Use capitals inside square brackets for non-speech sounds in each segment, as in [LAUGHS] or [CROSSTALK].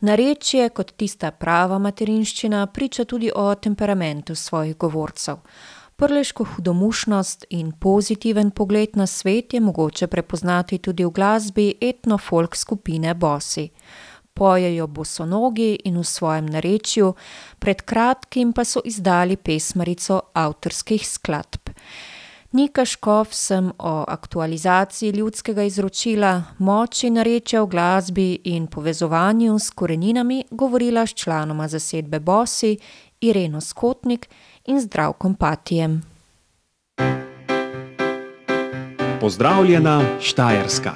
Narečje kot tista prava materinščina priča tudi o temperamentu svojih govorcev. Prleško hudomušnost in pozitiven pogled na svet je mogoče prepoznati tudi v glasbi etno-folk skupine Bossi. Pojejo bosonogi in v svojem narečju, pred kratkim pa so izdali pesmarico avtorskih skladb. Nika Škof sem o aktualizaciji ljudskega izročila, moči narečja v glasbi in povezovanju s koreninami govorila s članoma zasedbe Bossi, Ireno Skotnik in Zdravkom Patijem. Pozdravljena Štajerska.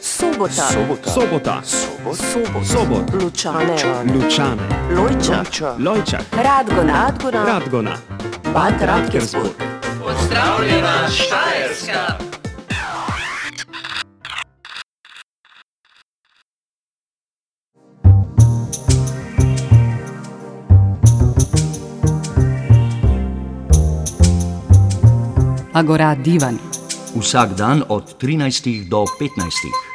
Sobota. Sobota. Sobota. Sobot. Sobot. Lučane. Lučane. Lojčak. Lojčak. Radgona. Radgona. Radgona. Bad Radkersburg. Pozdravljena Štajerska. Agora Divan. Vsak dan od 13 do 15.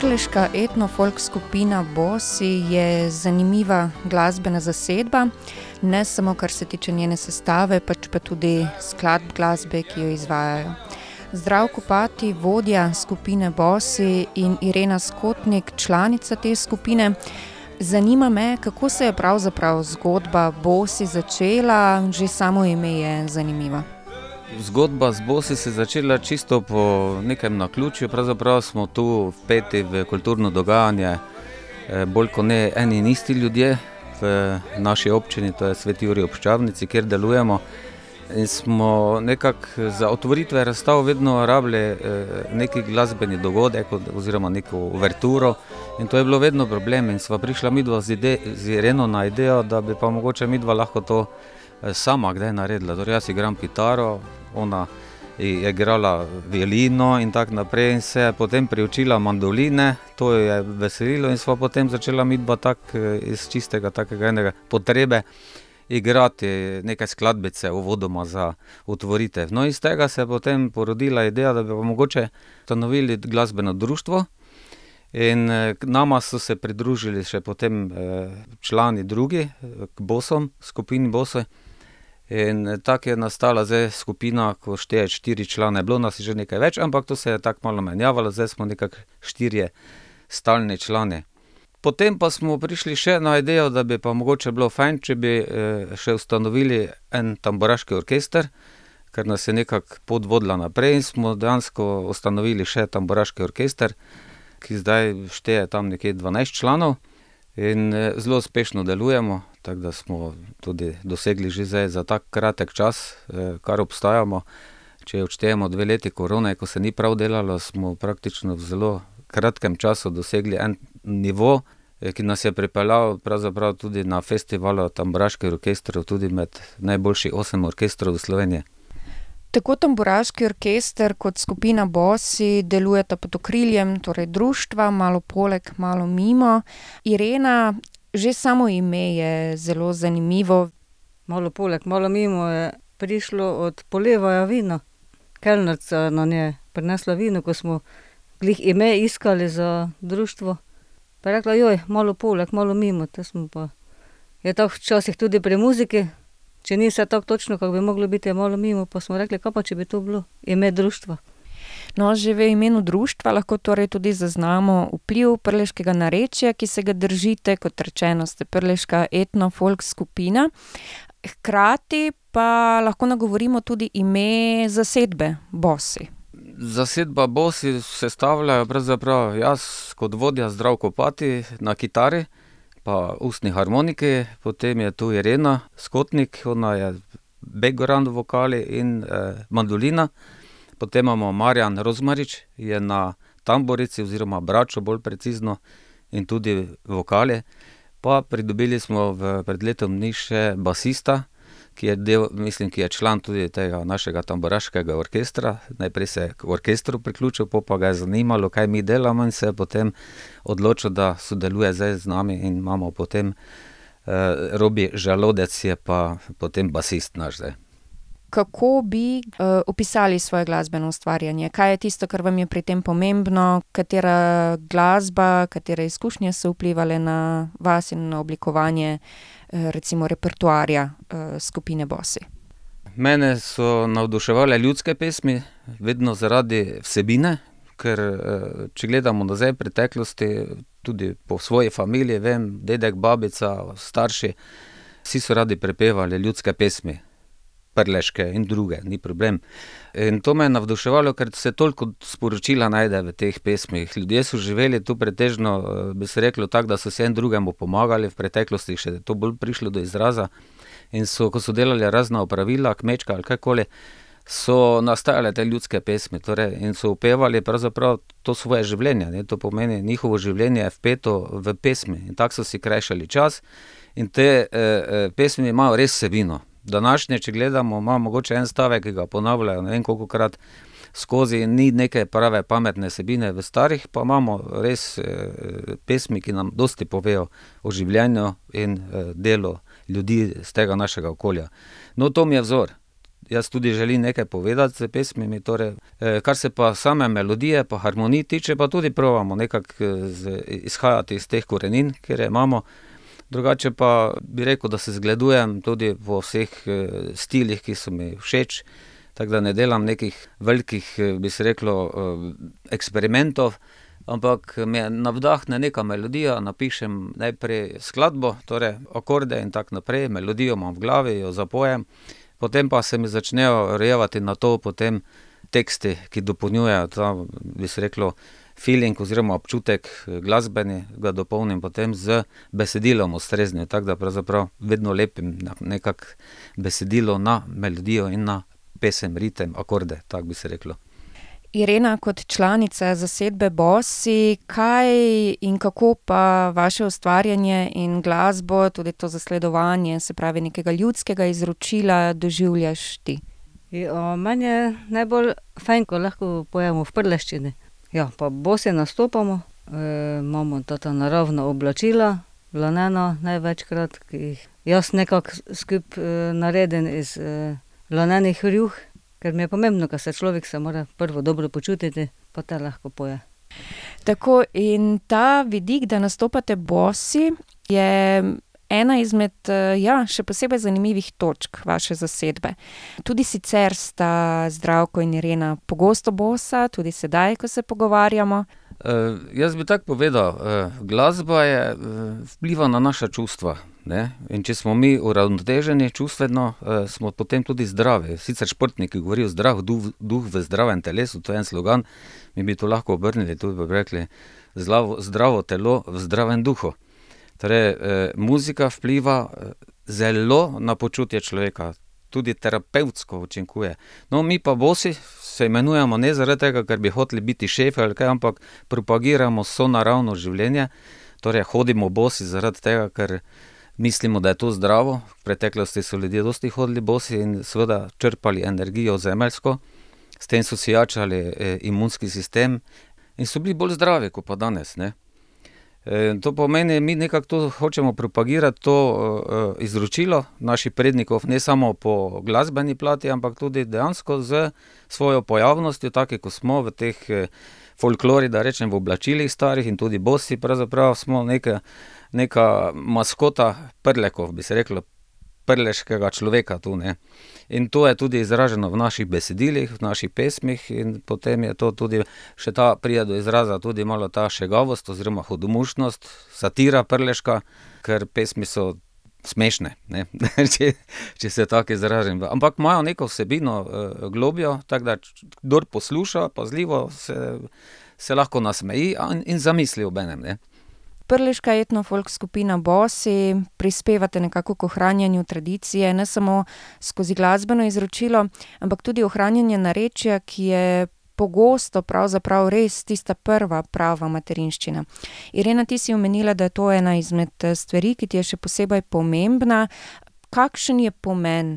Prleška etno-folk skupina Bossi je zanimiva glasbena zasedba, ne samo kar se tiče njene sestave, pač pa tudi skladb glasbe, ki jo izvajajo. Zdravko Pati, vodja skupine Bossi in Irena Skotnik, članica te skupine. Zanima me, kako se je pravzaprav zgodba Bossi začela, že samo ime je zanimivo. Zgodba z Bosi se je začela čisto po nekem naključju. Pravzaprav smo tu vpeti v kulturno dogajanje, eh, bolj kot ne eni in isti ljudje v naši občini, to je Sveti Juri občavnici, kjer delujemo. In smo nekako za otvoritve razstav vedno rabili eh, neki glasbeni dogodek od- oziroma neko uverturo. In to je bilo vedno problem. In sva prišla midva z, ide, z Ireno na idejo, da bi pa mogoče midva lahko to eh, sama kdaj naredila. Torej, jaz igram kitaro, ona je igrala violino in tako naprej, in se je potem priučila mandoline, to jo je veselilo, in sva potem začela midva tako eh, iz čistega takega enega potrebe igrati neke skladbice uvodoma za otvoritev. No, iz tega se je potem porodila ideja, da bi pa mogoče ustanovili glasbeno društvo. In eh, nama so se pridružili še potem eh, člani drugi, k Bosom, skupini Bose. In eh, tako je nastala zdaj skupina, ko šteje štiri člane, bilo nas je že nekaj več, ampak to se je tako malo menjavalo, zdaj smo nekako štirje stalni člani. Potem pa smo prišli še na idejo, da bi pa mogoče bilo fajn, če bi eh, še ustanovili en tamburaški orkester, ker nas je nekako pot vodila naprej in smo dejansko ustanovili še tamburaški orkester, ki zdaj šteje tam nekje 12 članov. In eh, zelo uspešno delujemo, tako da smo tudi dosegli že zdaj za tak kratek čas, eh, kar obstajamo. Če odštejemo dve leti korone, ko se ni prav delalo, smo praktično v zelo kratkem času dosegli en nivo, eh, ki nas je pripeljal tudi na festivalu tamburaških orkestrov, tudi med najboljših osem orkestrov v Sloveniji. Tako tamburaški orkester kot skupina Bossi delujeta pod okriljem torej društva, malo poleg, malo mimo. Irena, že samo ime je zelo zanimivo. Malo poleg, malo mimo je prišlo od Polevaja vino. Kelnerica nam je prinesla vino, ko smo glih ime iskali za društvo. Pa je rekla, joj, malo poleg, malo mimo, te smo pa. Je tako včasih tudi pri muziki, Če ni vse tako točno, kako bi moglo biti, je malo mimo, pa smo rekli, kaj pa če bi to bilo, ime društva. No, že v imenu društva lahko torej tudi zaznamo vpliv prleškega narečja, ki se ga držite, kot rečeno, ste prleška etno-folk skupina. Hkrati pa lahko nagovorimo tudi ime zasedbe Bosi. Zasedba Bosi sestavljajo pravzaprav jaz kot vodja Zdravko Pati na kitari, pa ustni harmoniki, potem je tu Irena Skotnik, ona je background vokali in eh, mandolina. Potem imamo Marjan Rozmarič, je na tamborici oziroma bračo bolj precizno in tudi vokali. Pa pridobili smo v, pred letom dni še basista, ki je del, mislim, ki je član tudi tega našega tamburaškega orkestra. Najprej se je k orkestru priključil, pol pa ga je zanimalo, kaj mi delamo in se je potem odločil, da sodeluje zdaj z nami in imamo potem eh, Robi Žalodec je pa potem basist naš zdaj. Kako bi uh, opisali svoje glasbeno ustvarjanje? Kaj je tisto, kar vam je pri tem pomembno, katera glasba, katere izkušnje so vplivali na vas in na oblikovanje uh, recimo repertoarja uh, skupine Bosi? Mene so navduševale ljudske pesmi, vedno zaradi vsebine, ker če gledamo nazaj v preteklosti, tudi po svoji familiji, vem, dedek, babica, starši, vsi so radi prepevali ljudske pesmi prleške in druge, ni problem. In to me je navduševalo, ker se toliko sporočila najde v teh pesmih. Ljudje so živeli tu pretežno, bi se reklo tako, da so se en drugemu pomagali, v preteklosti še je to bolj prišlo do izraza. In so, ko so delali razna opravila, kmečka ali kakoli, so nastajale te ljudske pesmi torej, in so upevali pravzaprav to svoje življenje. Ne? To pomeni, njihovo življenje je vpeto v pesmi in tako so si krajšali čas. In te eh, eh, pesmi imajo res vsebino današnje, če gledamo, ima mogoče en stavek, ki ga ponavljajo ne vem koliko krat skozi, ni neke prave pametne sebine, v starih pa imamo res eh, pesmi, ki nam dosti povejo o življenju in eh, delu ljudi z tega našega okolja. No, to mi je vzor. Jaz tudi želim nekaj povedati z pesmimi, torej, eh, kar se pa same melodije, pa harmonij tiče, pa tudi pravimo nekako izhajati iz teh korenin, kjer imamo. Drugače pa bi rekel, da se zgledujem tudi po vseh eh, stilih, ki so mi všeč, tako da ne delam nekih velikih, eh, bi se reklo, eh, eksperimentov, ampak me navdahne neka melodija, napišem najprej skladbo, torej akorde in tako naprej, melodijo imam v glavi, jo zapojem, potem pa se mi začnejo rojevati na to potem teksti, ki dopolnjujejo ta, bi se reklo, feeling oziroma občutek glasbeni, ga dopolnim potem z besedilom ustreznim, tako da pravzaprav vedno lepim nekako besedilo na melodijo in na pesem, ritem, akorde, tako bi se reklo. Irena, kot članica zasedbe Bosi, kaj in kako pa vaše ustvarjanje in glasbo, tudi to zasledovanje, se pravi nekega ljudskega izročila, doživljaš ti? Jo, meni je najbolj fajn, ko lahko pojemo v prleščini. Ja, pa bosi nastopamo, e, imamo ta naravna oblačila, laneno največkrat, ki jih jaz nekako skupaj e, naredim iz e, lanenih rjuh, ker mi je pomembno, da se človek se mora prvo dobro počutiti, pa te lahko poje. Tako in ta vidik, da nastopate bosi, je ena izmed, ja, še posebej zanimivih točk vaše zasedbe. Tudi sicer sta Zdravko in Irena pogosto bosa, tudi sedaj, ko se pogovarjamo. Uh, jaz bi tako povedal, uh, glasba je, uh, vpliva na naša čustva. Ne? In če smo mi uravnoteženi čustveno, uh, smo potem tudi zdravi. Sicer športniki govorijo: zdrav duh, duh v zdravem telesu, to je en slogan, mi bi to lahko obrnili tudi bi rekli: zlavo, zdravo telo v zdravem duhu. Torej, eh, muzika vpliva zelo na počutje človeka, tudi terapevtsko učinkuje. No, mi pa bosi se imenujemo ne zaradi tega, ker bi hoteli biti šefi ali kaj, ampak propagiramo so naravno življenje. Torej, hodimo bosi zaradi tega, ker mislimo, da je to zdravo. V preteklosti so ljudje dosti hodili bosi in seveda črpali energijo zemeljsko, s tem so si jačali eh, imunski sistem in so bili bolj zdravi, kot pa danes. Ne? To pomeni, mi nekako to hočemo propagirati, to uh, izročilo naših prednikov, ne samo po glasbeni plati, ampak tudi dejansko z svojo pojavnostjo, tako kot smo v teh folklori, da rečem v oblačilih starih in tudi bosi, pravzaprav smo neka, neka maskota prlekov, bi se reklo. prleškega človeka tu. Ne. In to je tudi izraženo v naših besedilih, v naših pesmih, in potem je to tudi še ta pride do izraza, tudi malo ta šegavost oziroma hudomušnost, satira prleška, ker pesmi so smešne, ne, [LAUGHS] če, če se tako izražim. Ampak imajo neko vsebino uh, globljo, tako da kdor posluša pazljivo, se, se lahko nasmeji in, in zamisli ob enem. Ne. Prleška etnofolk skupina Bosi prispevate nekako k ohranjanju tradicije, ne samo skozi glasbeno izročilo, ampak tudi ohranjanje narečja, ki je pogosto pravzaprav res tista prva prava materinščina. Irena, ti si omenila, da je to ena izmed stvari, ki ti je še posebej pomembna. Kakšen je pomen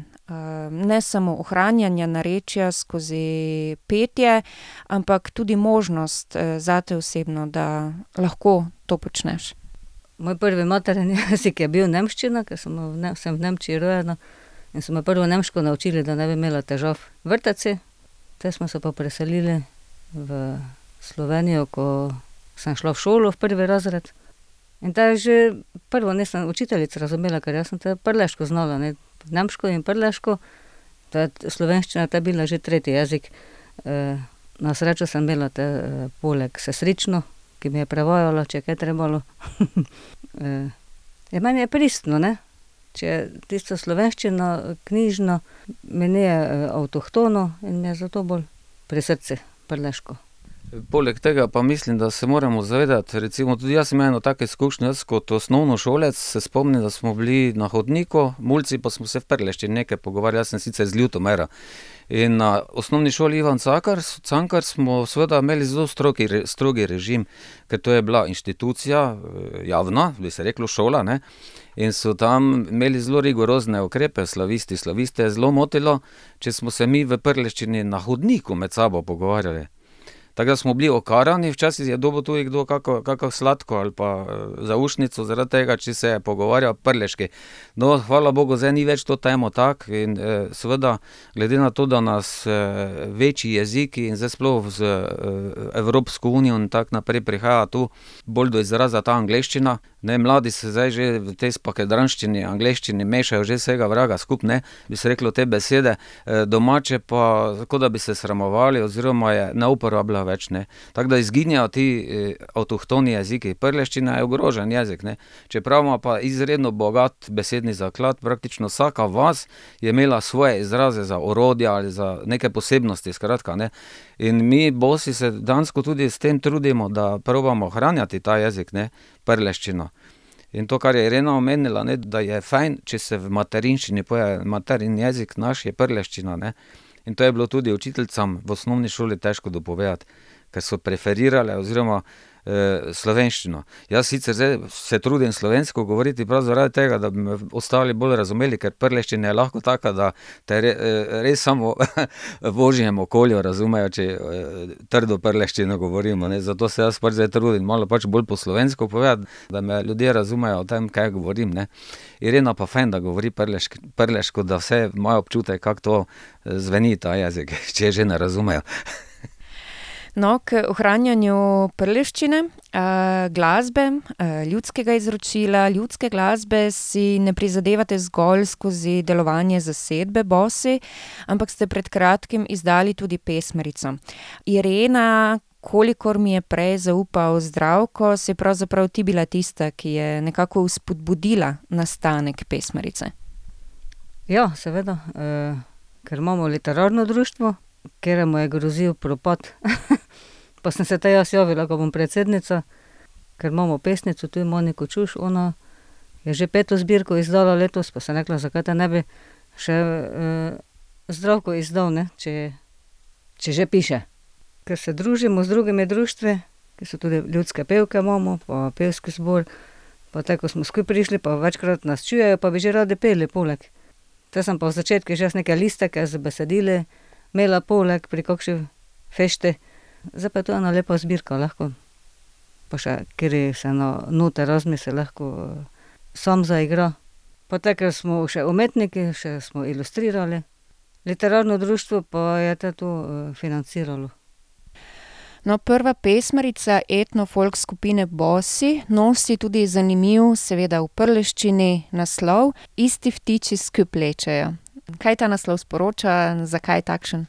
ne samo ohranjanja narečja skozi petje, ampak tudi možnost zate osebno, da lahko to počneš? Moj prvi materni jezik je bil nemščina, ker sem v sem v Nemčiji rojena in so me prvo nemško naučili, da ne bi imela težav v vrtci. Te smo se pa preselili v Slovenijo, ko sem šla v šolo v prvi razred. In ta je že prvo nisem učiteljico razumela, ker jaz sem te prleško znala, ne, nemško in prleško. Ta slovenščina ta je bila že tretji jezik. na srečo sem imela te poleg sestrično, ki mi je prevajala, če je kaj trebalo. [LAUGHS] ja, meni je pristno, ne. Če tisto slovenščino knjižno mi ni avtohtono in mi je zato bolj pri srcu prleško. Poleg tega pa mislim, da se moramo zavedati, recimo tudi jaz imel eno tako izkušnjo, jaz kot osnovnošolec se spomnim, da smo bili na hodniku, mulci pa smo se v prleščini nekaj pogovarjali, jaz sem sicer iz Ljutomera. In na Osnovni šoli Ivan Cankar smo seveda imeli zelo strogi strog režim, ker to je bila inštitucija, javna, bi se reklo šola, ne, in so tam imeli zelo rigorozne ukrepe, slavisti, slaviste je zelo motilo, če smo se mi v prleščini na hodniku med sabo pogovarjali. Tako da smo bili okarani, včasih je dobil tudi kdo kako, kako sladko ali pa zaušnico zaradi tega, če se je pogovarjal prleški. No, hvala bogu, zdaj ni več to temo tako in seveda glede na to, da nas večji jeziki in zdaj sploh z Evropsko unijo in tako naprej prihaja tu bolj do izraza ta angleščina, ne, mladi se zdaj že v tej spakedranščini, angleščini mešajo že vsega vraga skupaj, ne, bi se reklo te besede, domače pa, kot da bi se sramovali oziroma je ne uporabljajo več, ne. Tako da izginjajo ti avtohtoni jeziki, prleščina je ogrožen jezik, ne. Čeprav ima pa izredno bogat besedni zaklad, praktično vsaka vas je imela svoje izraze za orodja ali za neke posebnosti, skratka, ne. In mi Bosi se dejansko tudi s tem trudimo, da probamo ohranjati ta jezik, ne, prleščino. In to, kar je Irena omenila, ne, da je fajn, če se v materinščini poje, materni jezik naš je prleščina, ne. In to je bilo tudi učiteljicam v osnovni šoli težko dopovedati, ker so preferirale oziroma slovenščino. Jaz sicer se trudim slovensko govoriti prav zaradi tega, da bi me ostali bolj razumeli, ker prleščina je lahko taka, da te res samo [LAUGHS] v ožjem okolju razumejo, če trdo prleščino govorimo, ne, zato se jaz pač zdaj trudim malo pač bolj po slovensko povedati, da me ljudje razumejo o tem, kaj govorim, ne. Irena pa fajn, da govori prleško, da vsaj imajo občutek, kako to zveni, ta jezik, [LAUGHS] če že ne razumejo. No, k ohranjanju prleščine, glasbe, ljudskega izročila, ljudske glasbe si ne prizadevate zgolj skozi delovanje zasedbe Bosi, ampak ste pred kratkim izdali tudi pesmarico. Irena, kolikor mi je prej zaupal Zdravko, si pravzaprav ti bila tista, ki je nekako vzpodbudila nastanek pesmarice. Ja, seveda, ker imamo literarno društvo, kateremu je grozil propad, [LAUGHS] pa sem se te jaz javila, ke bom predsednica, ker imamo pesnico tu, Moniko Čuš, ona je že peto zbirko izdala letos, pa sem rekla, zakaj te ne bi še Zdravko izdal, ne, če, če že piše. Ker se družimo z drugimi društvi, ke so tudi ljudske pevke imamo pa pevski zbor, pa tako, ko smo skupaj prišli, pa večkrat nas čujejo, pa bi že radi peli poleg. Te sem pa v začetku že jaz neke listike z besedili imela poleg pri kakšni fešti, zdaj pa je to ena lepa zbirka lahko. Pa še kateri se eno noter razmisli, lahko sam zaigra. Pa tako, ker smo še umetniki, še smo ilustrirali. Literarno društvo pa je te to financiralo. No, prva pesmarica etno-folk skupine Bossi nosi tudi zanimiv, seveda v prleščini, naslov Isti ptiči skup lečejo. Kaj ta naslov sporoča, zakaj takšen?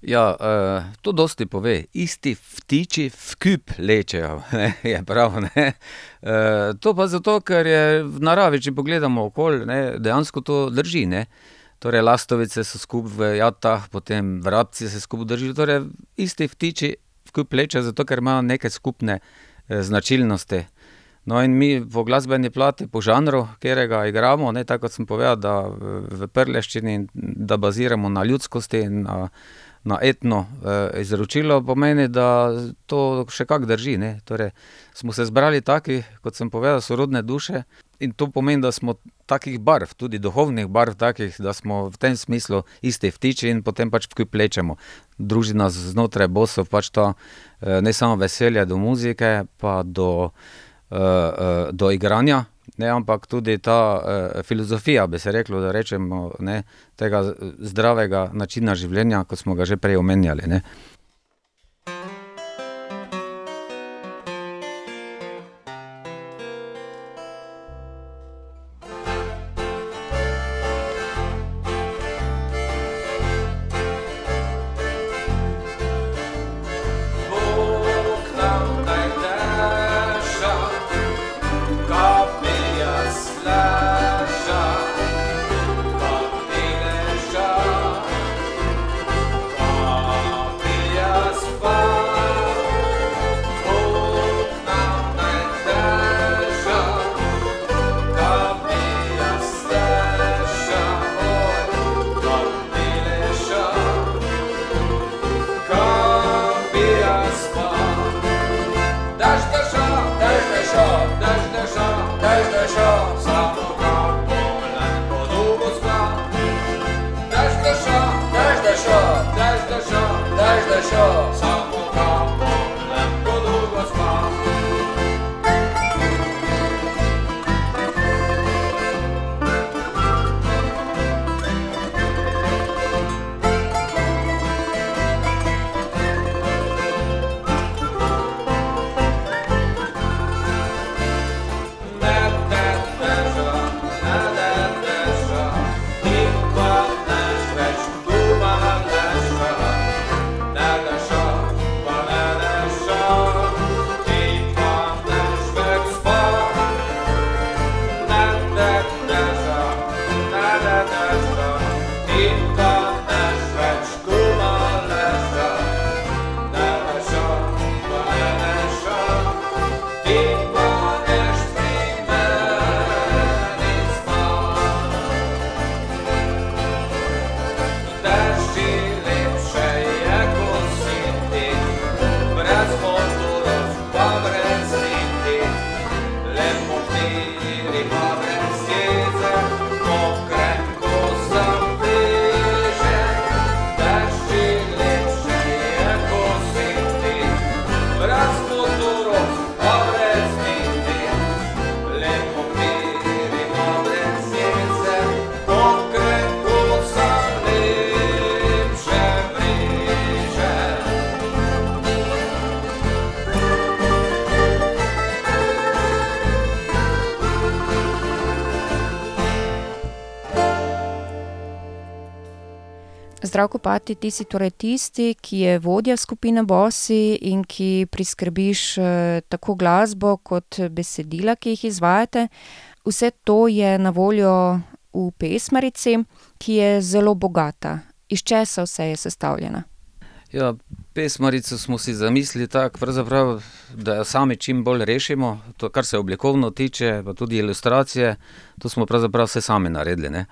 Ja, uh, to dosti pove. Isti ptiči v kup lečejo, [LAUGHS] ne, je prav. Ne. Uh, to pa zato, ker je v naravi, če pogledamo okolje, dejansko to drži. Ne. Torej, lastovice so skupaj v jatah, potem vrabci se skupaj držijo. Torej, isti ptiči v kup lečejo, zato ker imajo neke skupne eh, značilnosti. No, in mi po glasbeni plati, po žanru, katerega igramo, ne, tako kot sem povedal, da v prleščini, da baziramo na ljudskosti, na na etno eh, izročilo, pomeni, da to še kako drži. Torej, smo se zbrali taki, kot sem povedal, sorodne duše in to pomeni, da smo takih barv, tudi duhovnih barv, takih, da smo v tem smislu isti vtiči in potem pač vkup plečemo. Družina znotraj bosov pač to eh, ne samo veselje do muzike, pa do, eh, eh, do igranja. Ne, ampak tudi ta eh, filozofija, bi se reklo, da rečemo, ne, tega zdravega načina življenja, kot smo ga že prej omenjali. Ne. show. Zdravko Pati, ti si torej tisti, ki je vodja skupine Bossi in ki priskrbiš tako glasbo kot besedila, ki jih izvajate. Vse to je na voljo v pesmarici, ki je zelo bogata. Iz česa vse je sestavljena? Ja, pesmarico smo si zamislili tako, da jo sami čim bolj rešimo, to, kar se oblikovno tiče, pa tudi ilustracije, to smo pravzaprav vse sami naredili, ne.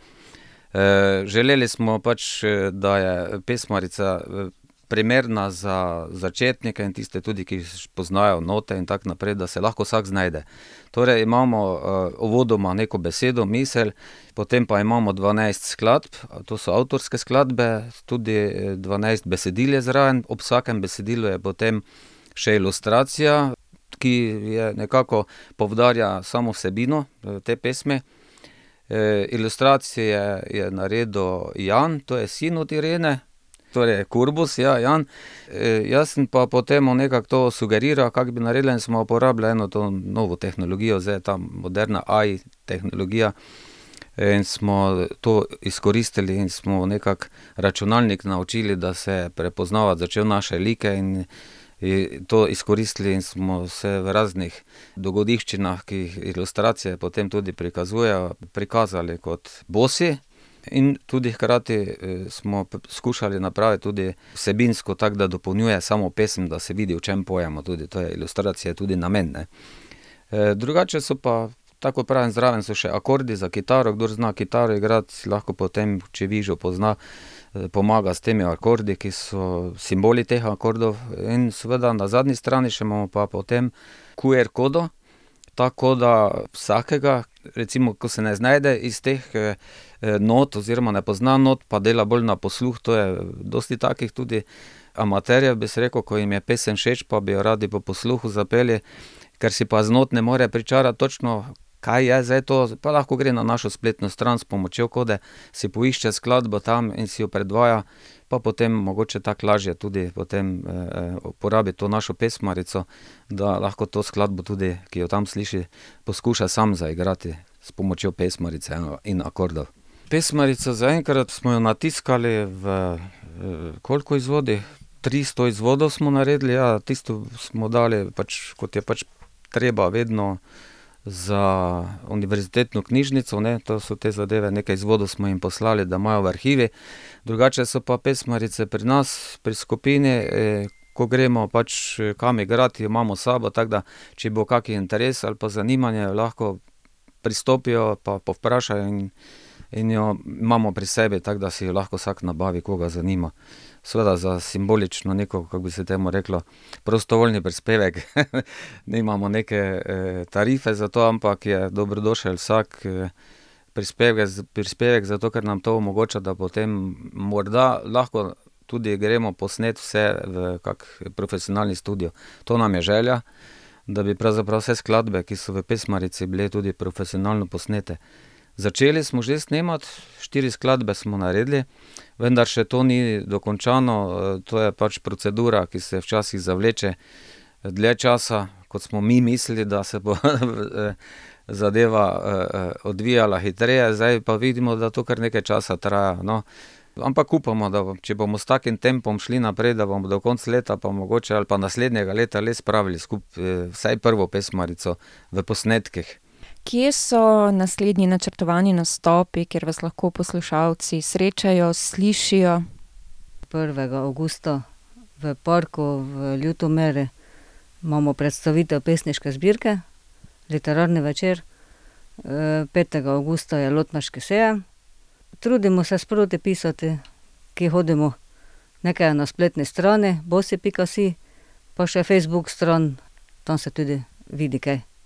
Želeli smo pač, da je pesmarica, primerna za začetnike in tiste tudi, ki poznajo note in tako naprej, da se lahko vsak znajde. Torej imamo, uvodoma neko besedo, misel, potem pa imamo dvanajst skladb, to so avtorske skladbe, tudi dvanajst besedil je zraven, ob vsakem besedilu je potem še ilustracija, ki je nekako poudarja samo vsebino, te pesmi. Ilustracije je naredil Jan, to je sin od Irene, torej Kurbus, ja, Jan. E, jaz sem pa potem nekako to sugeriral, kako bi naredili in smo uporabljali eno to novo tehnologijo, zdaj ta moderna AI tehnologija. In smo to izkoristili in smo nekako računalnik naučili, da se prepoznava začel naše like in, in to izkoristili in smo se v raznih dogodivščinah, ki jih ilustracije potem tudi prikazujejo, prikazali kot bosi. In tudi hkrati eh, smo skušali napraviti tudi vsebinsko tako, da dopolnjuje samo pesem, da se vidi, o čem pojemo, tudi to je ilustracija, tudi namen. Ne. E, drugače so pa, tako pravim, zraven so še akordi za kitaro, kdo zna kitaro igrati, lahko potem, če vižo pozna, eh, pomaga s temi akordi, ki so simboli teh akordov. In seveda na zadnji strani še imamo pa potem QR kodo, tako da vsakega, recimo, ko se ne znajde iz teh eh, eh, not oziroma ne pozna not, pa dela bolj na posluh, to je dosti takih tudi amaterjev, bi se rekel, ko jim je pesem všeč, pa bi jo radi po posluhu zapeli, ker si pa z not ne more pričarati točno, kaj je zdaj to, pa lahko gre na našo spletno stran s pomočjo kode, si poišče skladbo tam in si jo predvaja, pa potem mogoče tako lažje tudi potem eh, uporabi to našo pesmarico, da lahko to skladbo tudi, ki jo tam sliši, poskuša sam zaigrati s pomočjo pesmarice in akordov. Pesmarico zaenkrat smo jo natiskali v eh, koliko izvodih? 300 izvodov smo naredili, ja, tisto smo dali, pač, kot je pač treba vedno za univerzitetno knjižnico, ne, to so te zadeve, nekaj izvodov smo jim poslali, da imajo v arhivi. Drugače so pa pesmarice pri nas, pri skupini, eh, ko gremo pač eh, kam igrati, imamo sabo, tako da če bo kaki interes ali pa zanimanje, lahko pristopijo pa povprašajo in, in jo imamo pri sebi, tako da si jo lahko vsak nabavi, koga zanima. Seveda za simbolično neko, kako bi se temu reklo, prostovoljni prispevek, [LAUGHS] nimamo neke eh, tarife za to, ampak je dobrodošel vsak eh, prispevek, prispevek, zato ker nam to omogoča, da potem morda lahko tudi gremo posnet vse v kak profesionalni studio. To nam je želja, da bi pravzaprav vse skladbe, ki so v pesmarici, bile tudi profesionalno posnete. Začeli smo že snemati, štiri skladbe smo naredili, vendar še to ni dokončano, eh, to je pač procedura, ki se včasih zavleče dlje časa, kot smo mi mislili, da se bo [LAUGHS] eh, zadeva eh, odvijala hitreje, zdaj pa vidimo, da to kar nekaj časa traja, no. Ampak upamo, da če bomo s takim tempom šli naprej, da bomo do konca leta pa mogoče ali pa naslednjega leta le spravili skupaj vsaj prvo pesmarico v posnetkih. Kje so naslednji načrtovani nastopi, kjer vas lahko poslušalci srečajo, slišijo? 1. avgusta v parku v Ljutomeri imamo predstavitev pesniške zbirke, literarni večer. Eh, 5. avgusta je Lotmaški sejem. Trudimo se sproti pisati, ki hodimo. Nekaj je na spletni strani bosi.si, pa še Facebook stran, tam se tudi vidi kaj.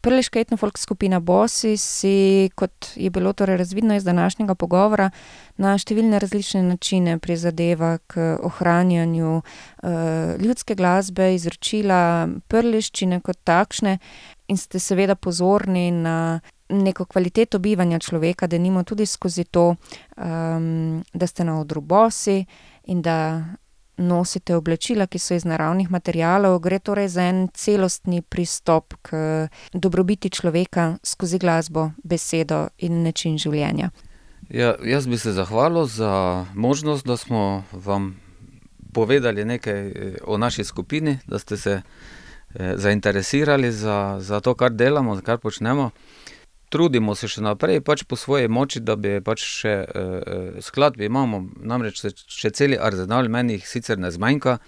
Prleška etnofolk skupina Bosi si, kot je bilo torej razvidno iz današnjega pogovora, na številne različne načine prizadeva k ohranjanju uh, ljudske glasbe, izročila prleščine kot takšne in ste seveda pozorni na neko kvaliteto bivanja človeka, denimo tudi skozi to, um, da ste na odru bosi in da nosite oblačila, ki so iz naravnih materialov, gre torej za en celostni pristop k dobrobiti človeka skozi glasbo, besedo in način življenja. Ja, jaz bi se zahvalil za možnost, da smo vam povedali nekaj eh, o naši skupini, da ste se eh, zainteresirali za, za to, kar delamo, kar počnemo. Trudimo se še naprej, pač po svoji moči, da bi pač še eh, skladbe imamo, namreč še celi arzenal, meni jih sicer ne zmanjka,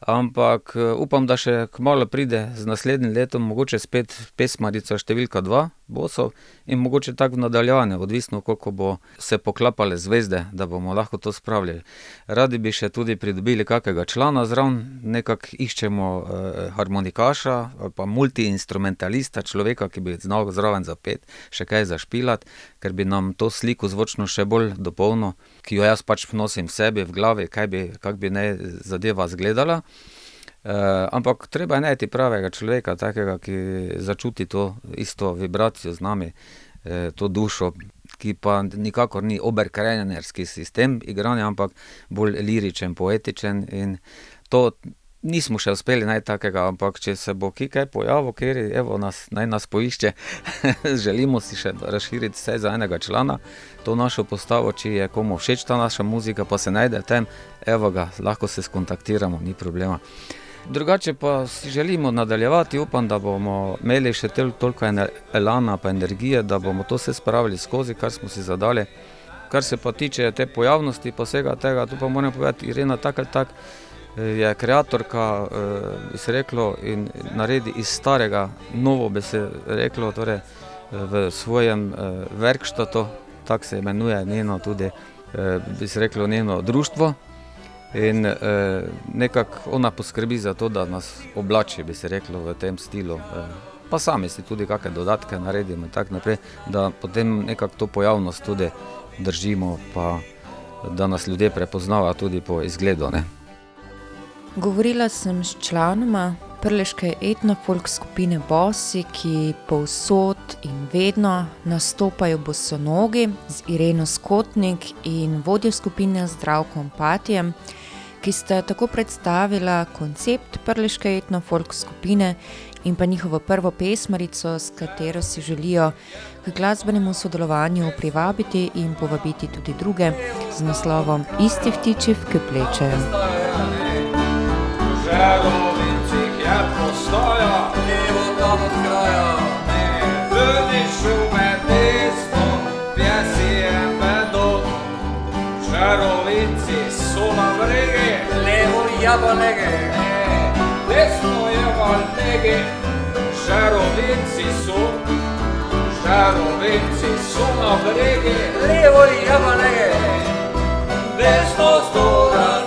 ampak upam, da še kmalu pride z naslednjim letom mogoče spet pesmarica številka dva Bosov in mogoče tako v nadaljevanju, odvisno, koliko bo se poklapale zvezde, da bomo lahko to spravili. Radi bi še tudi pridobili kakega člana zraven, nekako iščemo eh, harmonikaša pa multiinstrumentalista, človeka, ki bi znal zraven zapeti, še kaj zašpilati, ker bi nam to sliko zvočno še bolj dopolnil, ki jo jaz pač nosim v sebi, v glavi, kaj bi, kako bi naj zadeva izgledala. Uh, ampak treba je najti pravega človeka, takega, ki začuti to isto vibracijo z nami, uh, to dušo, ki pa nikakor ni oberkrenerski sistem igranja, ampak bolj liričen, poetičen in to nismo še uspeli najti takega, ampak če se bo ki kaj pojavil, kjer evo nas, naj nas poišče, [LAUGHS] želimo si še razširiti vse za enega člana, to našo postavo, če je komu všeč ta naša muzika, pa se najde tem, evo ga, lahko se skontaktiramo, ni problema. Drugače pa si želimo nadaljevati, upam, da bomo imeli še tel, toliko elana pa energije, da bomo to vse spravili skozi, kar smo si zadali. Kar se pa tiče te pojavnosti pa vsega tega, tu pa moram povedati, Irena tak ali tak je kreatorka, eh, bi se reklo, in naredi iz starega novo, bi se reklo, torej eh, v svojem eh, verkštatu, tako se imenuje njeno tudi, eh, bi se reklo, njeno društvo. In eh, nekako ona poskrbi za to, da nas oblači, bi se reklo, v tem stilu. Eh, pa sami si tudi kakšne dodatke naredimo in tako naprej, da potem nekako to pojavnost tudi držimo, pa da nas ljudje prepoznavajo tudi po izgledu. Ne. Govorila sem s članoma prleške etnofolk skupine Bossi, ki povsod in vedno nastopajo bosonogi z Ireno Skotnik in vodjo skupine Zdravkom Patijem, ki sta tako predstavila koncept prleške etnofolk skupine in pa njihovo prvo pesmarico, s katero si želijo k glasbenemu sodelovanju privabiti in povabiti tudi druge z naslovom Isti vtiči v plečejo. jabolege, nege, e, desno jeba nege, su, žarovinci su na brege, lijevo jeba nege, desno stora